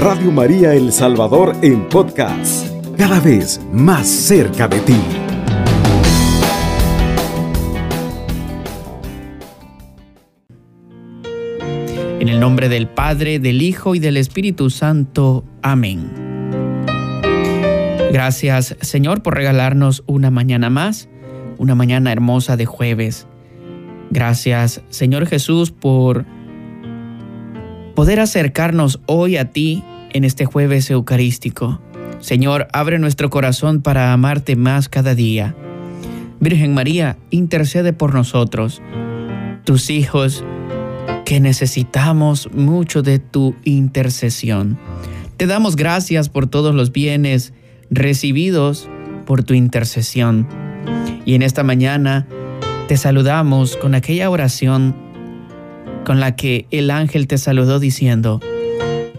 Radio María El Salvador en podcast, cada vez más cerca de ti. En el nombre del Padre, del Hijo y del Espíritu Santo. Amén. Gracias Señor por regalarnos una mañana más, una mañana hermosa de jueves. Gracias Señor Jesús por poder acercarnos hoy a ti en este jueves eucarístico. Señor, abre nuestro corazón para amarte más cada día. Virgen María, intercede por nosotros, tus hijos, que necesitamos mucho de tu intercesión. Te damos gracias por todos los bienes recibidos por tu intercesión. Y en esta mañana te saludamos con aquella oración con la que el ángel te saludó diciendo,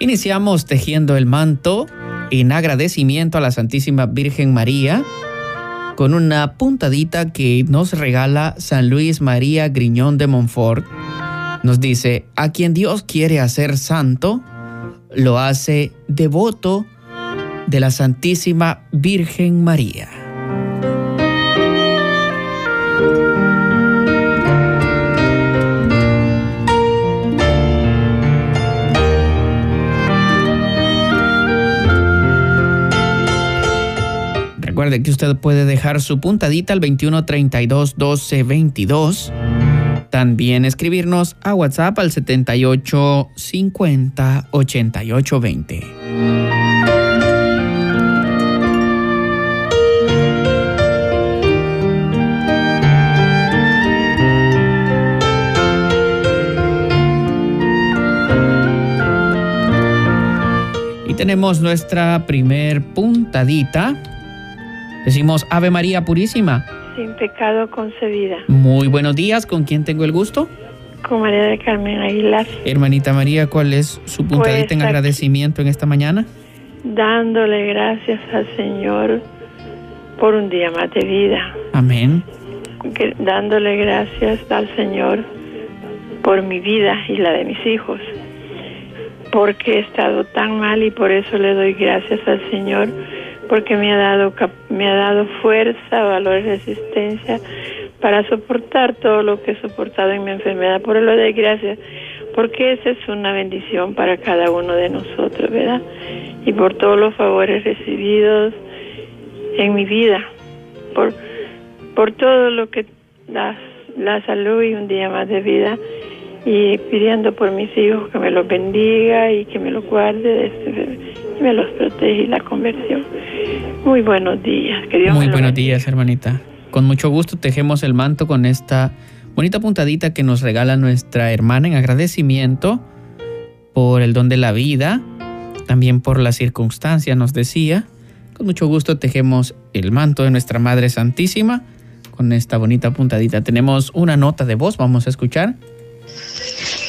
Iniciamos tejiendo el manto en agradecimiento a la Santísima Virgen María con una puntadita que nos regala San Luis María Griñón de Montfort nos dice, a quien Dios quiere hacer santo, lo hace devoto de la Santísima Virgen María. Recuerde que usted puede dejar su puntadita al 2132 1222 también escribirnos a WhatsApp al 78 50 88 20. Y tenemos nuestra primer puntadita. Decimos Ave María Purísima sin pecado concebida. Muy buenos días, ¿con quién tengo el gusto? Con María de Carmen Aguilar. Hermanita María, ¿cuál es su puntadita pues en agradecimiento en esta mañana? Dándole gracias al Señor por un día más de vida. Amén. dándole gracias al Señor por mi vida y la de mis hijos. Porque he estado tan mal y por eso le doy gracias al Señor porque me ha dado me ha dado fuerza, valor y resistencia para soportar todo lo que he soportado en mi enfermedad. Por lo de gracias, porque esa es una bendición para cada uno de nosotros, ¿verdad? Y por todos los favores recibidos en mi vida, por, por todo lo que da la salud y un día más de vida y pidiendo por mis hijos que me los bendiga y que me los guarde de este me los protege y la conversión. Muy buenos días. Muy buenos días, hermanita. Con mucho gusto tejemos el manto con esta bonita puntadita que nos regala nuestra hermana en agradecimiento por el don de la vida, también por la circunstancia, nos decía. Con mucho gusto tejemos el manto de nuestra Madre Santísima con esta bonita puntadita. Tenemos una nota de voz, vamos a escuchar.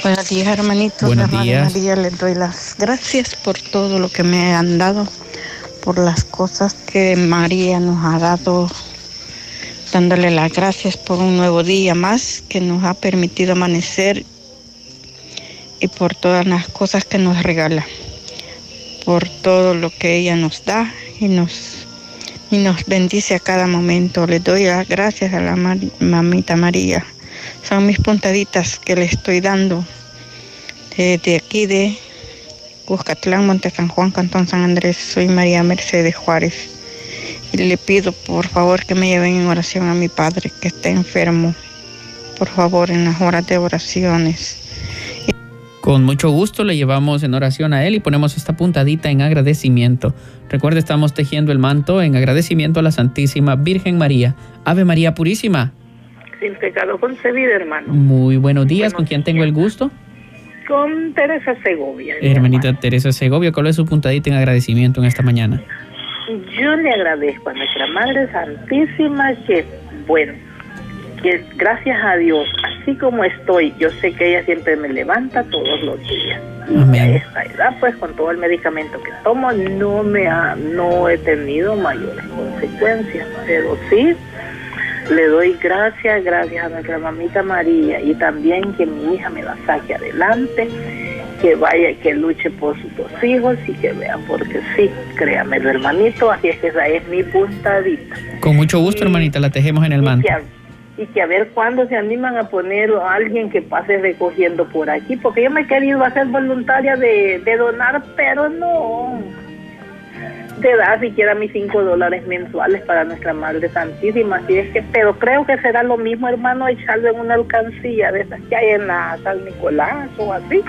Buenos días, hermanitos. Buenos días. María, les doy las gracias por todo lo que me han dado, por las cosas que María nos ha dado, dándole las gracias por un nuevo día más que nos ha permitido amanecer y por todas las cosas que nos regala, por todo lo que ella nos da y nos, y nos bendice a cada momento. Les doy las gracias a la mamita María son mis puntaditas que le estoy dando desde aquí de Cuscatlán, Monte San Juan, Cantón San Andrés. Soy María Mercedes Juárez. Y le pido por favor que me lleven en oración a mi padre que está enfermo. Por favor, en las horas de oraciones. Con mucho gusto le llevamos en oración a él y ponemos esta puntadita en agradecimiento. Recuerde, estamos tejiendo el manto en agradecimiento a la Santísima Virgen María. Ave María Purísima sin pecado concebida, hermano. Muy buenos días, ¿con quién tengo el gusto? Con Teresa Segovia. Hermanita Teresa Segovia, ¿cuál es su puntadita en agradecimiento en esta mañana? Yo le agradezco a nuestra Madre Santísima que, bueno, que gracias a Dios, así como estoy, yo sé que ella siempre me levanta todos los días. Amén. A esta edad, pues con todo el medicamento que tomo, no me ha, no he tenido mayores consecuencias, pero sí le doy gracias, gracias a nuestra mamita María y también que mi hija me la saque adelante, que vaya, que luche por sus dos hijos y que vean, porque sí, créame, hermanito, así es que esa es mi puntadita. Con mucho gusto, hermanita, la tejemos en el manto. y que a ver cuándo se animan a poner a alguien que pase recogiendo por aquí, porque yo me he querido hacer voluntaria de, de donar, pero no. Te da siquiera mis cinco dólares mensuales para nuestra Madre Santísima, así es que, pero creo que será lo mismo, hermano, echarlo en una alcancía de esas que hay en la San Nicolás o así.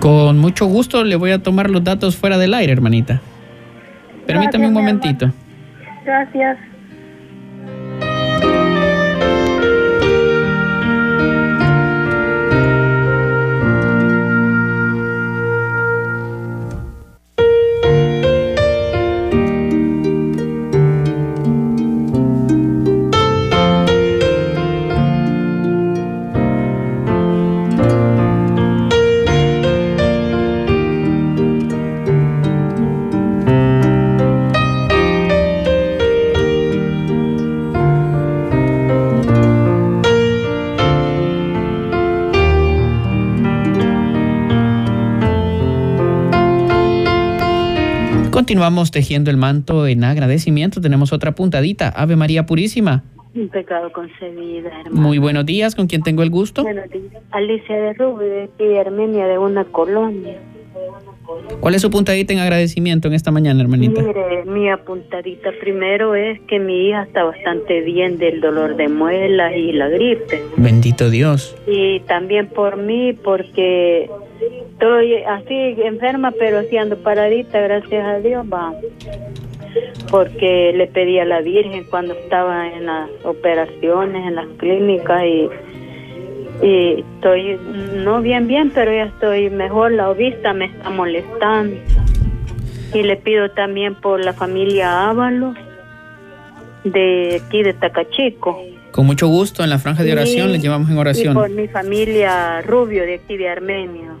Con mucho gusto le voy a tomar los datos fuera del aire, hermanita. Permítame un Gracias, mi momentito. Gracias. Continuamos tejiendo el manto en agradecimiento. Tenemos otra puntadita. Ave María Purísima. Un pecado concebida, hermano. Muy buenos días. ¿Con quién tengo el gusto? Buenos días. Alicia de Rubio, de aquí de Armenia, de una colonia. ¿Cuál es su puntadita en agradecimiento en esta mañana, hermanita? Mire, mi apuntadita primero es que mi hija está bastante bien del dolor de muelas y la gripe. Bendito Dios. Y también por mí, porque estoy así enferma, pero así ando paradita, gracias a Dios, va. Porque le pedí a la Virgen cuando estaba en las operaciones, en las clínicas y, y estoy no bien bien, pero ya estoy mejor. La vista me está molestando. Y le pido también por la familia Ábalos de aquí de Tacachico. Con mucho gusto, en la franja de oración Y- le llevamos en Y por oración. mi familia Rubio de aquí de Armenia.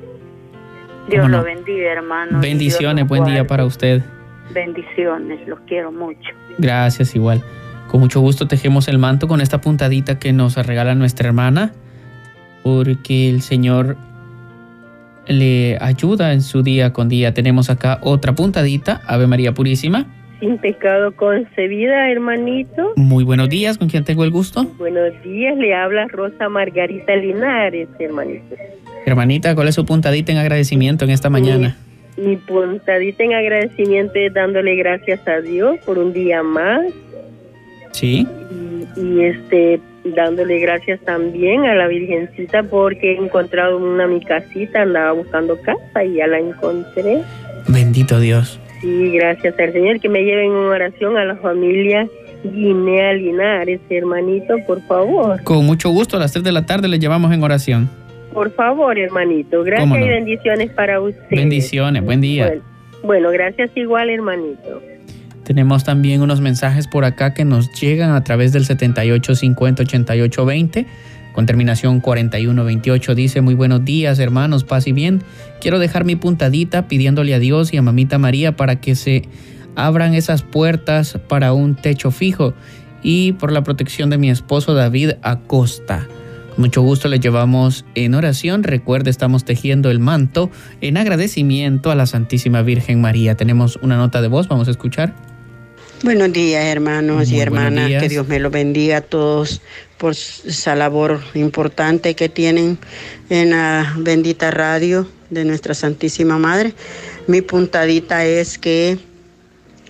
Dios lo bendiga, hermano. Bendiciones, buen día para usted. Bendiciones, los quiero mucho. Gracias, igual. Con mucho gusto tejemos el manto con esta puntadita que nos regala nuestra hermana, porque el Señor le ayuda en su día con día. Tenemos acá otra puntadita, Ave María Purísima. Sin pecado concebida, hermanito. Muy buenos días, ¿con quién tengo el gusto? Buenos días, le habla Rosa Margarita Linares, hermanito. Hermanita, ¿cuál es su puntadita en agradecimiento en esta mañana? Mi puntadita en agradecimiento es dándole gracias a Dios por un día más Sí, y, y, este dándole gracias también a la Virgencita porque he encontrado una mi casita, andaba buscando casa y ya la encontré. bendito Dios. Y gracias al Señor que me lleven en oración a la familia Guinea Linares, hermanito, por favor. Con mucho gusto, a las 3 de la tarde le llevamos en oración. Por favor, hermanito. Gracias y bendiciones para usted. Bendiciones, buen día. Bueno, bueno, gracias igual, hermanito. Tenemos también unos mensajes por acá que nos llegan a través del 78508820 con terminación 4128. Dice, muy buenos días hermanos, paz y bien. Quiero dejar mi puntadita pidiéndole a Dios y a Mamita María para que se abran esas puertas para un techo fijo y por la protección de mi esposo David Acosta. Mucho gusto le llevamos en oración. Recuerde, estamos tejiendo el manto en agradecimiento a la Santísima Virgen María. Tenemos una nota de voz, vamos a escuchar. Buenos días, hermanos Muy y hermanas. Que Dios me los bendiga a todos por esa labor importante que tienen en la bendita radio de nuestra Santísima Madre. Mi puntadita es que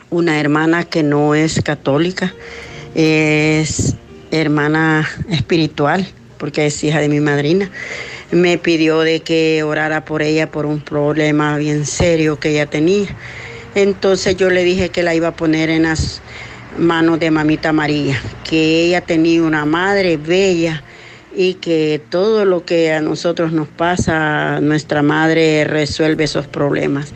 una hermana que no es católica es hermana espiritual, porque es hija de mi madrina. Me pidió de que orara por ella por un problema bien serio que ella tenía. Entonces yo le dije que la iba a poner en las manos de mamita María, que ella tenía una madre bella y que todo lo que a nosotros nos pasa, nuestra madre resuelve esos problemas.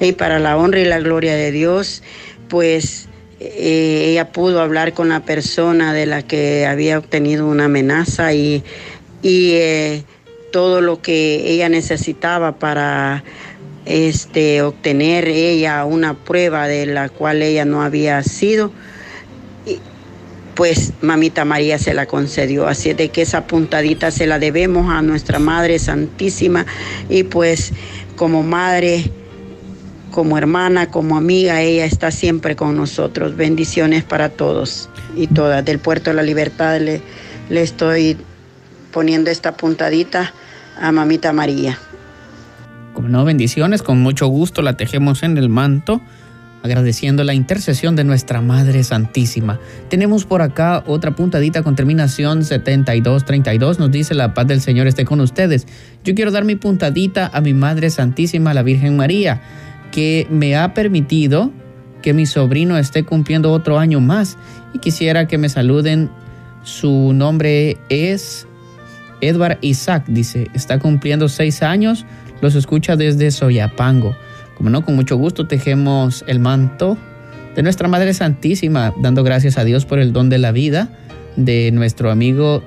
Y para la honra y la gloria de Dios, pues eh, ella pudo hablar con la persona de la que había obtenido una amenaza y, eh, todo lo que ella necesitaba para este, obtener ella una prueba de la cual ella no había sido pues mamita María se la concedió. Así de que esa puntadita se la debemos a nuestra Madre Santísima y pues como madre, como hermana, como amiga, ella está siempre con nosotros. Bendiciones para todos y todas. Del Puerto de la Libertad le, estoy poniendo esta puntadita a mamita María. Como no, bendiciones, con mucho gusto la tejemos en el manto agradeciendo la intercesión de nuestra Madre Santísima. Tenemos por acá otra puntadita con terminación 7232. Nos dice la paz del Señor esté con ustedes. Yo quiero dar mi puntadita a mi Madre Santísima, la Virgen María, que me ha permitido que mi sobrino esté cumpliendo otro año más y quisiera que me saluden. Su nombre es Edward Isaac, dice, está cumpliendo seis años, los escucha desde Soyapango. Como no, con mucho gusto tejemos el manto de nuestra Madre Santísima, dando gracias a Dios por el don de la vida de nuestro amigo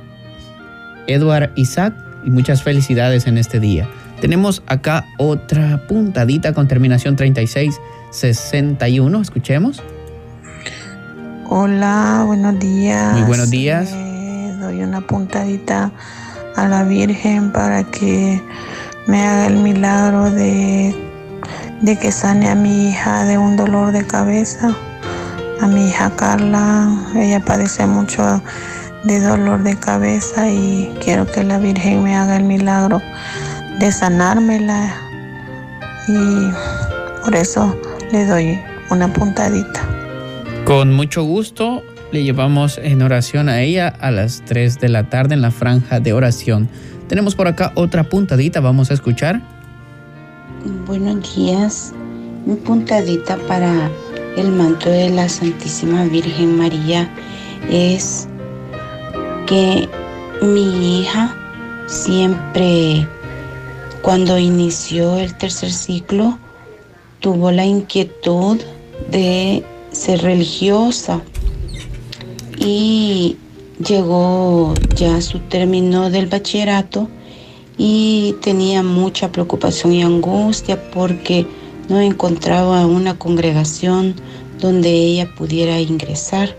Edward Isaac y muchas felicidades en este día. Tenemos acá otra puntadita con terminación 3661. Escuchemos. Hola, buenos días. Muy buenos días. doy una puntadita a la Virgen para que me haga el milagro de de que sane a mi hija de un dolor de cabeza. A mi hija Carla, ella padece mucho de dolor de cabeza y quiero que la Virgen me haga el milagro de sanármela y por eso le doy una puntadita. Con mucho gusto le llevamos en oración a ella a las 3 de la tarde en la franja de oración. Tenemos por acá otra puntadita, vamos a escuchar. Buenos días. Mi puntadita para el manto de la Santísima Virgen María es que mi hija siempre, cuando inició el tercer ciclo, tuvo la inquietud de ser religiosa y llegó ya a su término del bachillerato y tenía mucha preocupación y angustia porque no encontraba una congregación donde ella pudiera ingresar.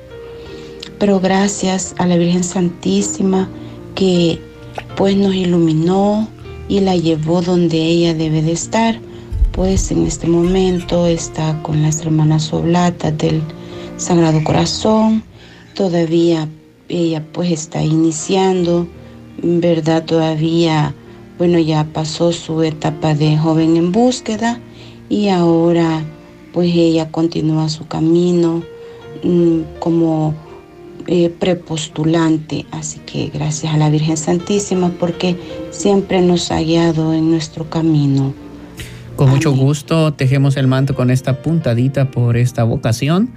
Pero gracias a la Virgen Santísima que pues nos iluminó y la llevó donde ella debe de estar, pues en este momento está con las hermanas oblatas del Sagrado Corazón, todavía ella pues está iniciando, ¿verdad? Todavía bueno, ya pasó su etapa de joven en búsqueda y ahora pues ella continúa su camino mm, como eh, prepostulante. Así que gracias a la Virgen Santísima porque siempre nos ha guiado en nuestro camino. Con mucho gusto tejemos el manto con esta puntadita por esta vocación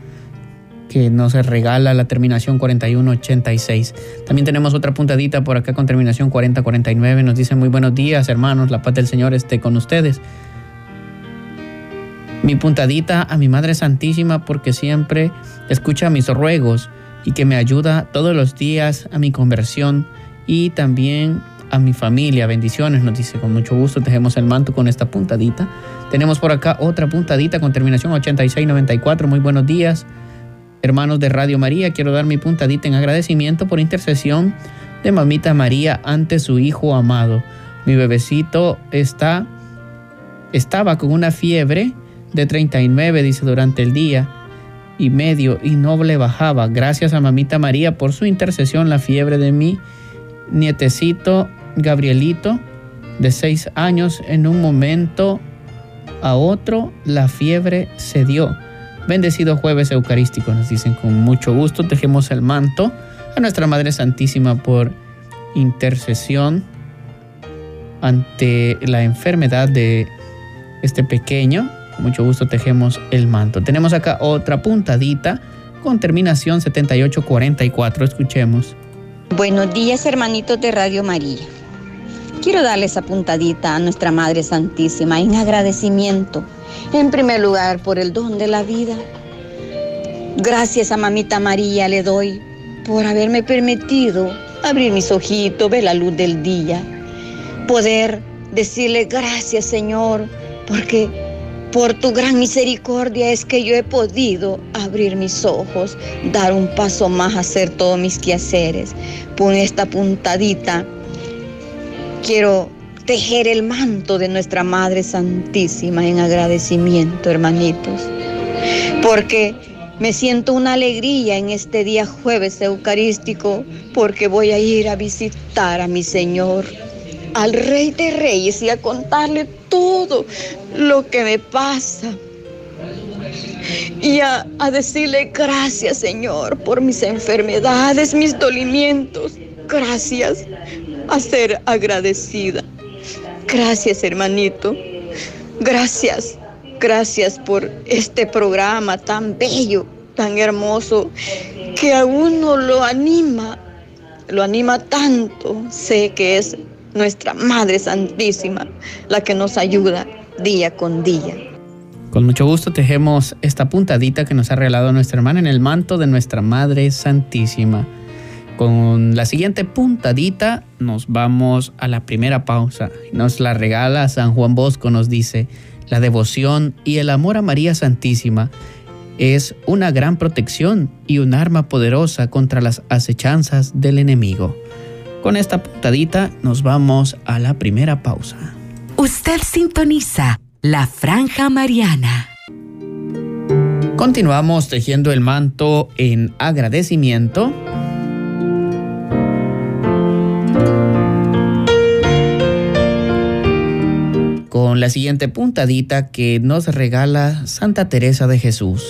que nos regala la terminación 4186. También tenemos otra puntadita por acá con terminación 4049. Nos dice muy buenos días, hermanos, la paz del Señor esté con ustedes. Mi puntadita a mi Madre Santísima porque siempre escucha mis ruegos y que me ayuda todos los días a mi conversión y también a mi familia. Bendiciones, nos dice con mucho gusto. Tejemos el manto con esta puntadita. Tenemos por acá otra puntadita con terminación 8694. Muy buenos días hermanos de Radio María, quiero dar mi puntadita en agradecimiento por intercesión de mamita María ante su hijo amado. Mi bebecito está, estaba con una fiebre de 39, dice, durante el día y medio y no le bajaba. Gracias a mamita María por su intercesión, la fiebre de mi nietecito Gabrielito de seis años, en un momento a otro la fiebre se dio Bendecido jueves eucarístico, nos dicen con mucho gusto. Tejemos el manto a nuestra Madre Santísima por intercesión ante la enfermedad de este pequeño. Con mucho gusto tejemos el manto. Tenemos acá otra puntadita con terminación 7844. Escuchemos. Buenos días, hermanitos de Radio María. Quiero darle esa puntadita a nuestra Madre Santísima en agradecimiento, en primer lugar, por el don de la vida. Gracias a Mamita María le doy por haberme permitido abrir mis ojitos, ver la luz del día, poder decirle gracias, Señor, porque por tu gran misericordia es que yo he podido abrir mis ojos, dar un paso más, hacer todos mis quehaceres. Por esta puntadita quiero tejer el manto de nuestra Madre Santísima en agradecimiento, hermanitos. Porque me siento una alegría en este día jueves eucarístico, porque voy a ir a visitar a mi Señor al Rey de Reyes y a contarle todo lo que me pasa. Y a, decirle gracias Señor por mis enfermedades, mis dolimientos. Gracias a ser agradecida. Gracias hermanito. Gracias. Gracias por este programa tan bello, tan hermoso, que a uno lo anima, lo anima tanto. Sé que es nuestra Madre Santísima, la que nos ayuda día con día. Con mucho gusto tejemos esta puntadita que nos ha regalado nuestra hermana en el manto de nuestra Madre Santísima. Con la siguiente puntadita nos vamos a la primera pausa. Nos la regala San Juan Bosco, nos dice, la devoción y el amor a María Santísima es una gran protección y un arma poderosa contra las acechanzas del enemigo. Con esta puntadita nos vamos a la primera pausa. Usted sintoniza la franja mariana. Continuamos tejiendo el manto en agradecimiento. Con la siguiente puntadita que nos regala Santa Teresa de Jesús.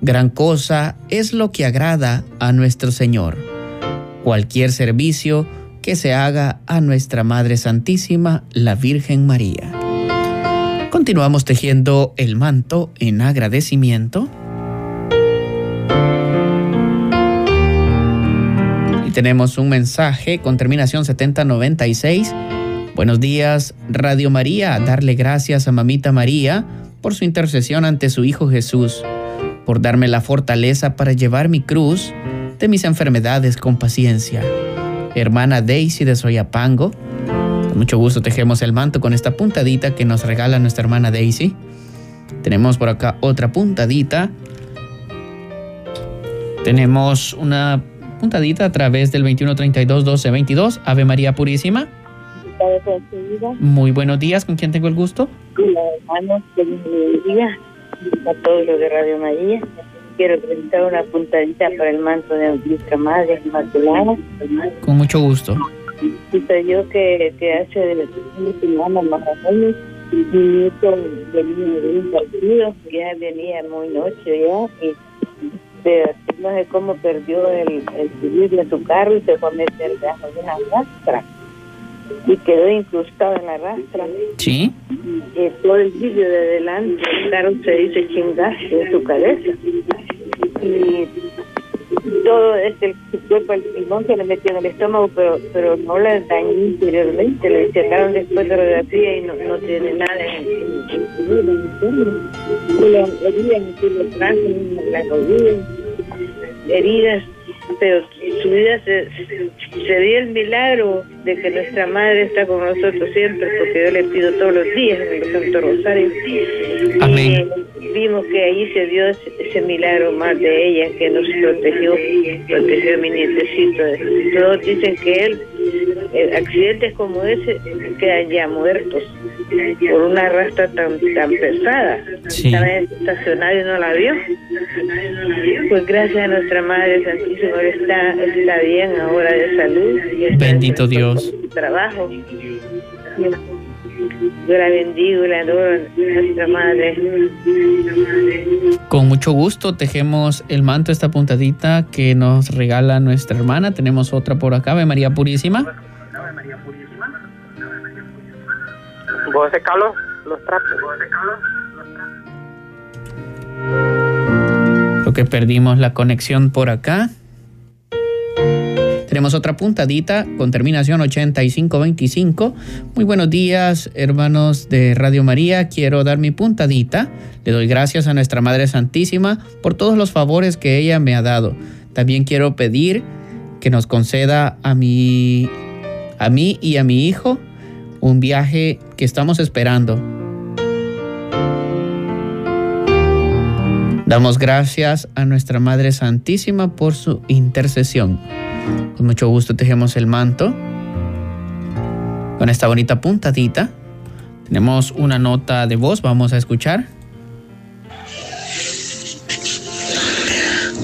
Gran cosa es lo que agrada a nuestro Señor cualquier servicio que se haga a nuestra Madre Santísima, la Virgen María. Continuamos tejiendo el manto en agradecimiento. Y tenemos un mensaje con terminación 7096. Buenos días, Radio María. Darle gracias a Mamita María por su intercesión ante su Hijo Jesús, por darme la fortaleza para llevar mi cruz de mis enfermedades con paciencia. Hermana Daisy de Soyapango, con mucho gusto tejemos el manto con esta puntadita que nos regala nuestra hermana Daisy. Tenemos por acá otra puntadita. Tenemos una puntadita a través del 2132-1222. Ave María Purísima. Muy buenos días. ¿Con quién tengo el gusto? Hola, día a todos los de Radio María quiero presentar una puntadita para el manto de nuestra Madre Inmaculada. Con mucho gusto. Y yo que, que hace de semana más o menos, mi nieto venía de un partido, ya venía muy noche ya, y de, no sé cómo perdió el, el de su carro y se fue a meter debajo de una rastra y quedó incrustado en la rastra. Sí. Y todo el vídeo de adelante, el carro se dice chingaste en su cabeza y todo este cuerpo el pulmón se le metió en el estómago pero pero no le dañó interiormente le sacaron después de radiografía y no, no tiene nada en, rodilla heridas pero su vida se, se dio el milagro de que nuestra madre está con nosotros siempre porque yo le pido todos los días en el Santo Rosario Amén vimos que ahí se dio ese, milagro más de ella que nos protegió, protegió a mi nietecito. Todos dicen que él, eh, accidentes como ese, quedan ya muertos por una rastra tan tan pesada. Estaba estacionario y no la vio. Pues gracias a nuestra Madre Santísima, está, está bien ahora de salud. Y Bendito Dios. Trabajo. Yo la bendigo y la adoro, nuestra madre. Con mucho gusto tejemos el manto, esta puntadita que nos regala nuestra hermana. Tenemos otra por acá, Ave María Purísima. ¿Vos? Los trapos. Creo que perdimos la conexión por acá. Tenemos otra puntadita con terminación 8525. Muy buenos días, hermanos de Radio María. Quiero dar mi puntadita. Le doy gracias a nuestra Madre Santísima por todos los favores que ella me ha dado. También quiero pedir que nos conceda a mi a mí y a mi hijo un viaje que estamos esperando Damos gracias a nuestra Madre Santísima por su intercesión. Con mucho gusto tejemos el manto con esta bonita puntadita. Tenemos una nota de voz, vamos a escuchar.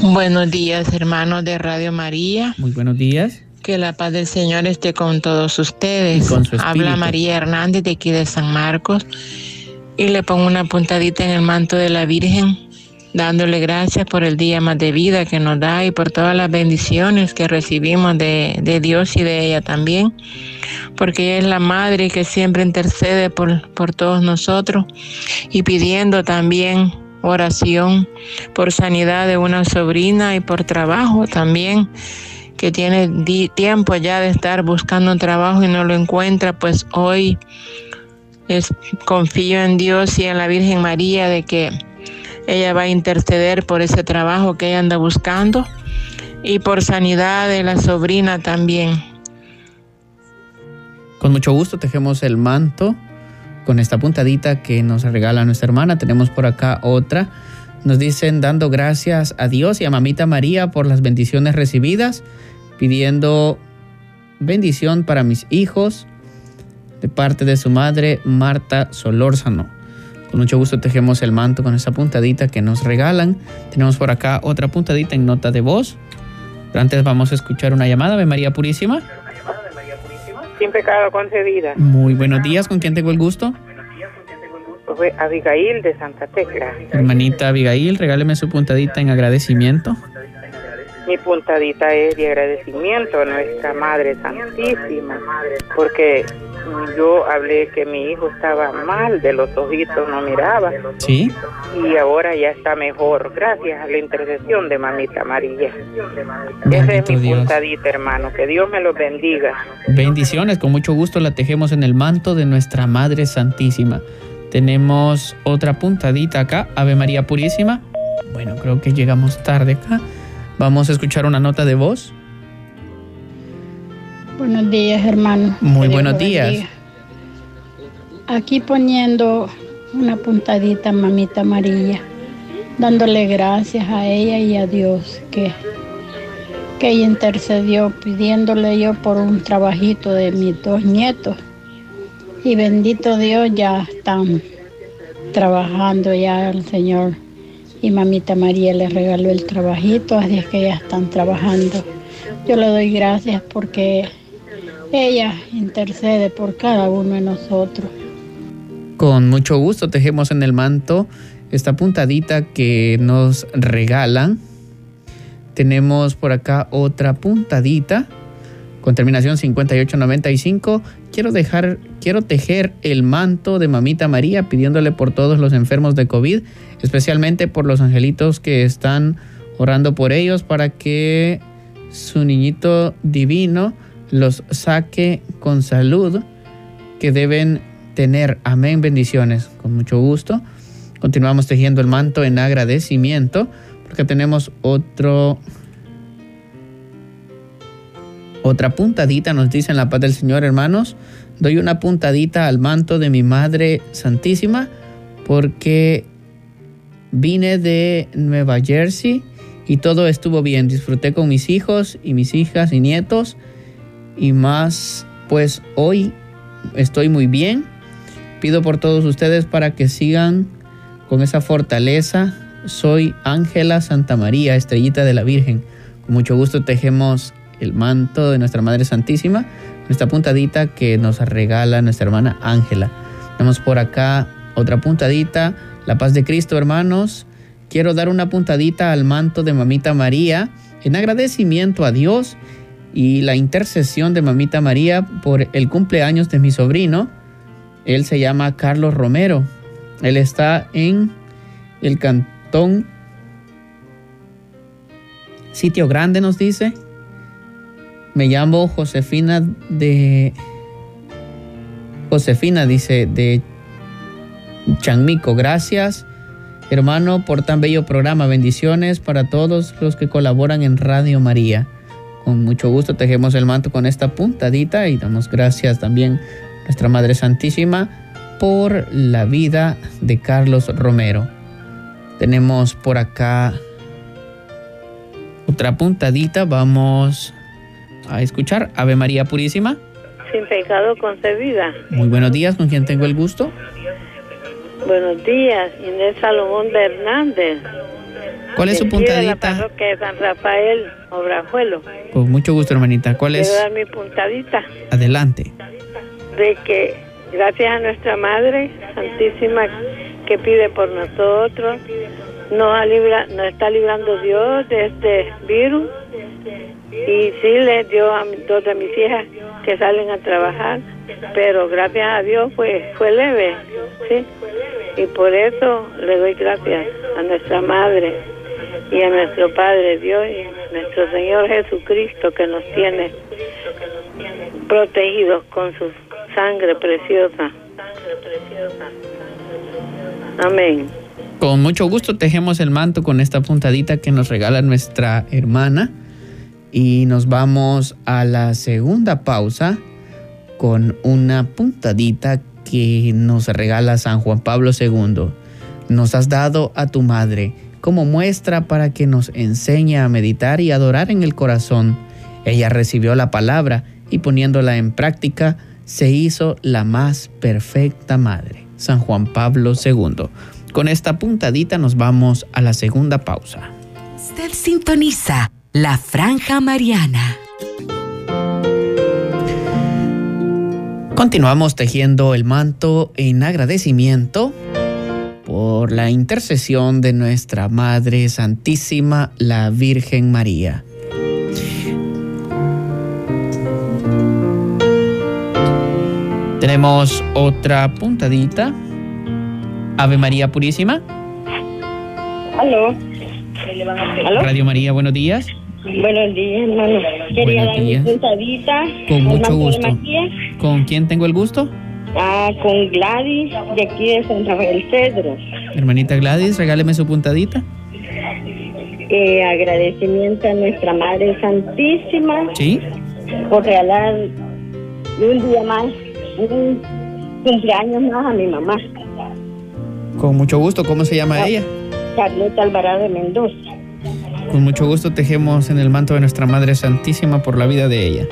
Buenos días, hermanos de Radio María. Muy buenos días. Que la paz del Señor esté con todos ustedes. con Habla María Hernández de aquí de San Marcos. Y le pongo una puntadita en el manto de la Virgen dándole gracias por el día más de vida que nos da y por todas las bendiciones que recibimos de, Dios y de ella también, porque ella es la madre que siempre intercede por, por todos nosotros y pidiendo también oración por sanidad de una sobrina y por trabajo también que tiene tiempo ya de estar buscando un trabajo y no lo encuentra, pues hoy es, confío en Dios y en la Virgen María de que ella va a interceder por ese trabajo que ella anda buscando y por sanidad de la sobrina también. Con mucho gusto tejemos el manto con esta puntadita que nos regala nuestra hermana. Tenemos por acá otra. Nos dicen dando gracias a Dios y a Mamita María por las bendiciones recibidas, pidiendo bendición para mis hijos de parte de su madre Marta Solórzano. Con mucho gusto tejemos el manto con esa puntadita que nos regalan. Tenemos por acá otra puntadita en nota de voz. Pero antes vamos a escuchar una llamada de María Purísima. Sin pecado concedida. Muy buenos días, ¿con quién tengo el gusto? Abigail de Santa Tecla. Hermanita Abigail, regáleme su puntadita en agradecimiento. Mi puntadita es de agradecimiento a nuestra Madre Santísima, porque yo hablé que mi hijo estaba mal de los ojitos, no miraba. Sí. Y ahora ya está mejor, gracias a la intercesión de Mamita María. Esa es mi puntadita, hermano. Que Dios me los bendiga. Bendiciones, con mucho gusto la tejemos en el manto de nuestra Madre Santísima. Tenemos otra puntadita acá, Ave María Purísima. Bueno, creo que llegamos tarde acá. Vamos a escuchar una nota de voz. Buenos días, hermano. Muy buenos días. Aquí poniendo una puntadita, mamita María, dándole gracias a ella y a Dios que, que ella intercedió, pidiéndole yo por un trabajito de mis dos nietos. Y bendito Dios, ya están trabajando ya el Señor. Y mamita María le regaló el trabajito, así es que ya están trabajando. Yo le doy gracias porque ella intercede por cada uno de nosotros. Con mucho gusto tejemos en el manto esta puntadita que nos regalan. Tenemos por acá otra puntadita con terminación 5895. Quiero dejar, quiero tejer el manto de Mamita María pidiéndole por todos los enfermos de COVID, especialmente por los angelitos que están orando por ellos para que su niñito divino los saque con salud que deben tener. Amén, bendiciones. Con mucho gusto. Continuamos tejiendo el manto en agradecimiento porque tenemos otro otra puntadita, nos dicen la paz del Señor, hermanos. Doy una puntadita al manto de mi Madre Santísima porque vine de Nueva Jersey y todo estuvo bien. Disfruté con mis hijos y mis hijas y nietos y más, pues hoy estoy muy bien. Pido por todos ustedes para que sigan con esa fortaleza. Soy Ángela Santa María, estrellita de la Virgen. Con mucho gusto tejemos el manto de nuestra Madre Santísima, nuestra puntadita que nos regala nuestra hermana Ángela. Tenemos por acá otra puntadita, la paz de Cristo, hermanos. Quiero dar una puntadita al manto de Mamita María en agradecimiento a Dios y la intercesión de Mamita María por el cumpleaños de mi sobrino. Él se llama Carlos Romero. Él está en el cantón Sitio Grande, nos dice. Me llamo Josefina de... Josefina dice de Chanmico, gracias hermano por tan bello programa. Bendiciones para todos los que colaboran en Radio María. Con mucho gusto tejemos el manto con esta puntadita y damos gracias también a nuestra Madre Santísima por la vida de Carlos Romero. Tenemos por acá otra puntadita. Vamos a escuchar Ave María Purísima. Sin pecado concebida. Muy buenos días, ¿con quién tengo el gusto? Buenos días, Inés Salomón de Hernández. ¿Cuál es su de la puntadita? parroquia de San Rafael, Obrajuelo. Con mucho gusto, hermanita. ¿Cuál Quiero es? dar mi puntadita Adelante. de que gracias a nuestra Madre Santísima que pide por nosotros, nos, libra- nos está librando Dios de este virus y sí le dio a dos de mis hijas que salen a trabajar, pero gracias a Dios fue, fue leve, ¿sí? Y por eso le doy gracias a nuestra Madre y a nuestro Padre Dios y nuestro Señor Jesucristo que nos tiene protegidos con su sangre preciosa. Amén. Con mucho gusto tejemos el manto con esta puntadita que nos regala nuestra hermana. Y nos vamos a la segunda pausa con una puntadita que nos regala San Juan Pablo II. Nos has dado a tu madre como muestra para que nos enseñe a meditar y adorar en el corazón. Ella recibió la palabra y poniéndola en práctica se hizo la más perfecta madre. San Juan Pablo II. Con esta puntadita nos vamos a la segunda pausa. Usted sintoniza la franja mariana. Continuamos tejiendo el manto en agradecimiento por la intercesión de nuestra Madre Santísima, la Virgen María. Tenemos otra puntadita. Ave María Purísima. Aló. ¿Aló? Radio María, buenos días. Buenos días, hermano. Quería Buenos dar mi puntadita. Con mucho gusto. ¿Con quién tengo el gusto? Ah, con Gladys, de aquí de San Rafael Cedro. Hermanita Gladys, regáleme su puntadita. Eh, agradecimiento a nuestra Madre Santísima ¿Sí? por regalar un día más, un cumpleaños más a mi mamá, Con mucho gusto. ¿Cómo se llama ella? Carlota Alvarado de Mendoza. Con mucho gusto tejemos en el manto de nuestra Madre Santísima por la vida de ella.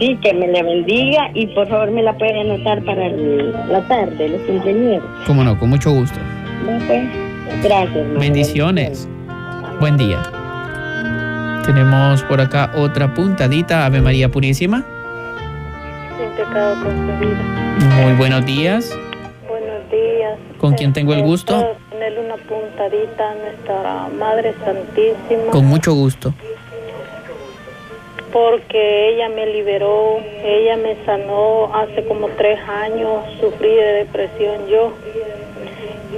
Sí, que me la bendiga y por favor me la puede anotar para el- la tarde, los cumpleaños. Cómo no, con mucho gusto. ¿No, pues? Gracias, hermano. Bendiciones. Buen día. Tenemos por acá otra puntadita, Ave María Purísima. Sin pecado concebido. Muy buenos días. Buenos días. ¿Con quién tengo el gusto? Una puntadita a nuestra Madre Santísima. Con mucho gusto. porque ella me liberó, ella me sanó hace como tres años, sufrí de depresión yo.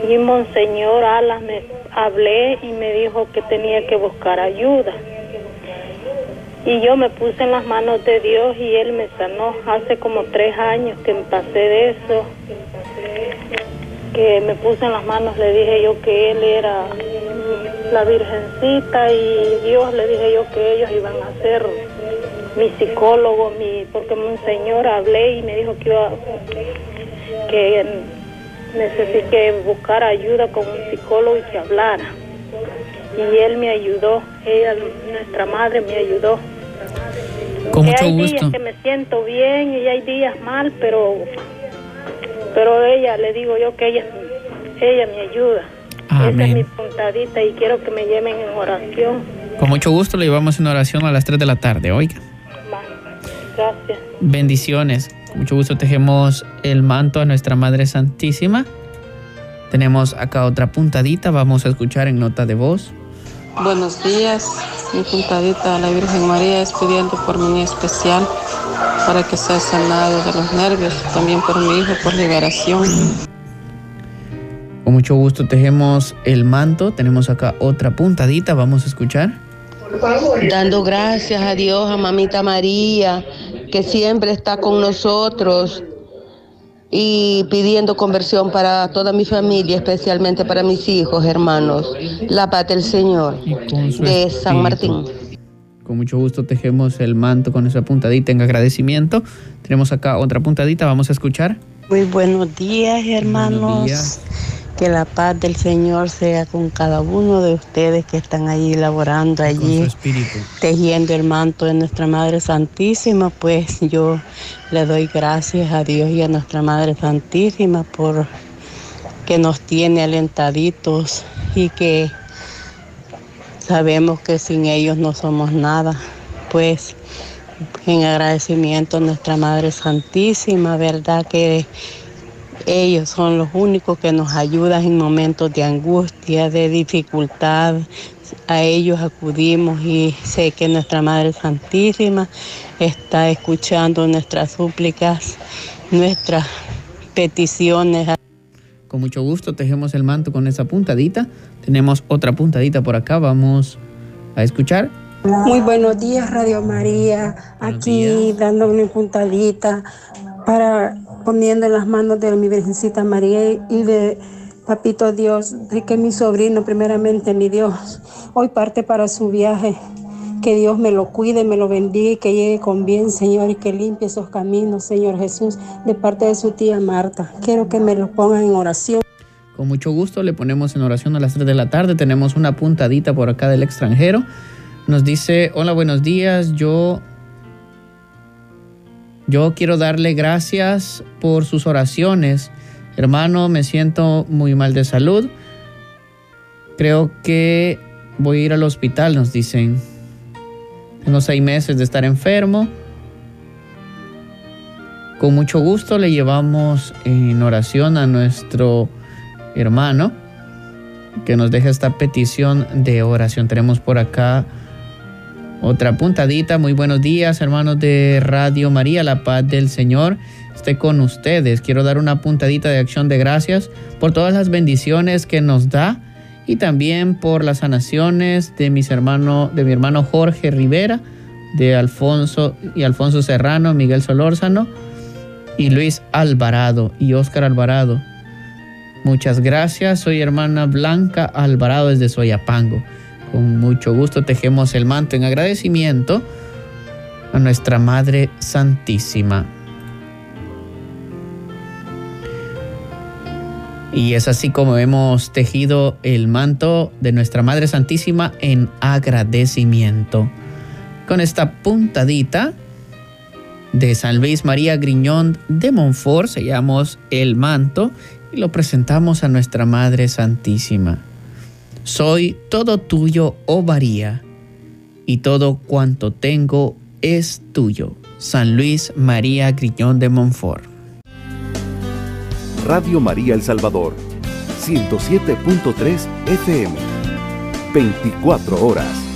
Y Monseñor Alas me hablé y me dijo que tenía que buscar ayuda. Y yo me puse en las manos de Dios y Él me sanó hace como tres años que me pasé de eso. Que me puse en las manos, le dije yo que Él era la Virgencita y Dios le dije yo que ellos iban a ser mi psicólogo, mi, porque Monseñor hablé y me dijo que iba, que necesité buscar ayuda con un psicólogo y que hablara. Y él me ayudó, ella, nuestra madre me ayudó. Con mucho hay gusto. días que me siento bien y hay días mal, pero pero ella, le digo yo que ella, ella me ayuda. Esa es mi Amén. puntadita y quiero que me lleven en oración. Con mucho gusto le llevamos en oración a las 3 de la tarde. Oiga. Gracias. Bendiciones. Con mucho gusto tejemos el manto a nuestra Madre Santísima. Tenemos acá otra puntadita. Vamos a escuchar en nota de voz. Buenos días, mi puntadita a la Virgen María es pidiendo por mi niño especial para que sea sanado de los nervios, también por mi hijo por liberación. Con mucho gusto tejemos el manto. Tenemos acá otra puntadita. Vamos a escuchar. dando gracias a Dios, a Mamita María, que siempre está con nosotros y pidiendo conversión para toda mi familia, especialmente para mis hijos, hermanos. La paz del Señor de San Martín. Con mucho gusto tejemos el manto con esa puntadita en agradecimiento. Tenemos acá otra puntadita, vamos a escuchar. Muy buenos días, hermanos. Buenos días. Que la paz del Señor sea con cada uno de ustedes que están allí laborando allí, tejiendo el manto de nuestra Madre Santísima. Pues yo le doy gracias a Dios y a nuestra Madre Santísima por que nos tiene alentaditos y que sabemos que sin ellos no somos nada. Pues en agradecimiento a nuestra Madre Santísima, ¿verdad? Que ellos son los únicos que nos ayudan en momentos de angustia, de dificultad. A ellos acudimos y sé que nuestra Madre Santísima está escuchando nuestras súplicas, nuestras peticiones. Con mucho gusto tejemos el manto con esa puntadita. Tenemos otra puntadita por acá, vamos a escuchar. Muy buenos días, Radio María. Aquí dando una puntadita para poniendo en las manos de mi Virgencita María y de Papito Dios, de que mi sobrino, primeramente mi Dios, hoy parte para su viaje. Que Dios me lo cuide, me lo bendiga y que llegue con bien, Señor, y que limpie esos caminos, Señor Jesús, de parte de su tía Marta. Quiero que me lo pongan en oración. Con mucho gusto le ponemos en oración a las 3 de la tarde. Tenemos una puntadita por acá del extranjero. Nos dice, hola, buenos días. Yo, yo quiero darle gracias por sus oraciones. Hermano, me siento muy mal de salud. Creo que voy a ir al hospital, nos dicen. Tengo seis meses de estar enfermo. Con mucho gusto le llevamos en oración a nuestro hermano que nos deja esta petición de oración. Tenemos por acá otra puntadita. Muy buenos días, hermanos de Radio María, la paz del Señor esté con ustedes. Quiero dar una puntadita de acción de gracias por todas las bendiciones que nos da y también por las sanaciones de mis hermanos, de mi hermano Jorge Rivera, de Alfonso y Alfonso Serrano, Miguel Solórzano y Luis Alvarado y Óscar Alvarado. Muchas gracias. Soy hermana Blanca Alvarado desde Soyapango. Con mucho gusto tejemos el manto en agradecimiento a nuestra Madre Santísima. Y es así como hemos tejido el manto de nuestra Madre Santísima en agradecimiento. Con esta puntadita de San Luis María Griñón de Montfort sellamos el manto y lo presentamos a nuestra Madre Santísima. Soy todo tuyo, oh María, y todo cuanto tengo es tuyo. San Luis María Griñón de Montfort. Radio María El Salvador, 107.3 FM, 24 horas.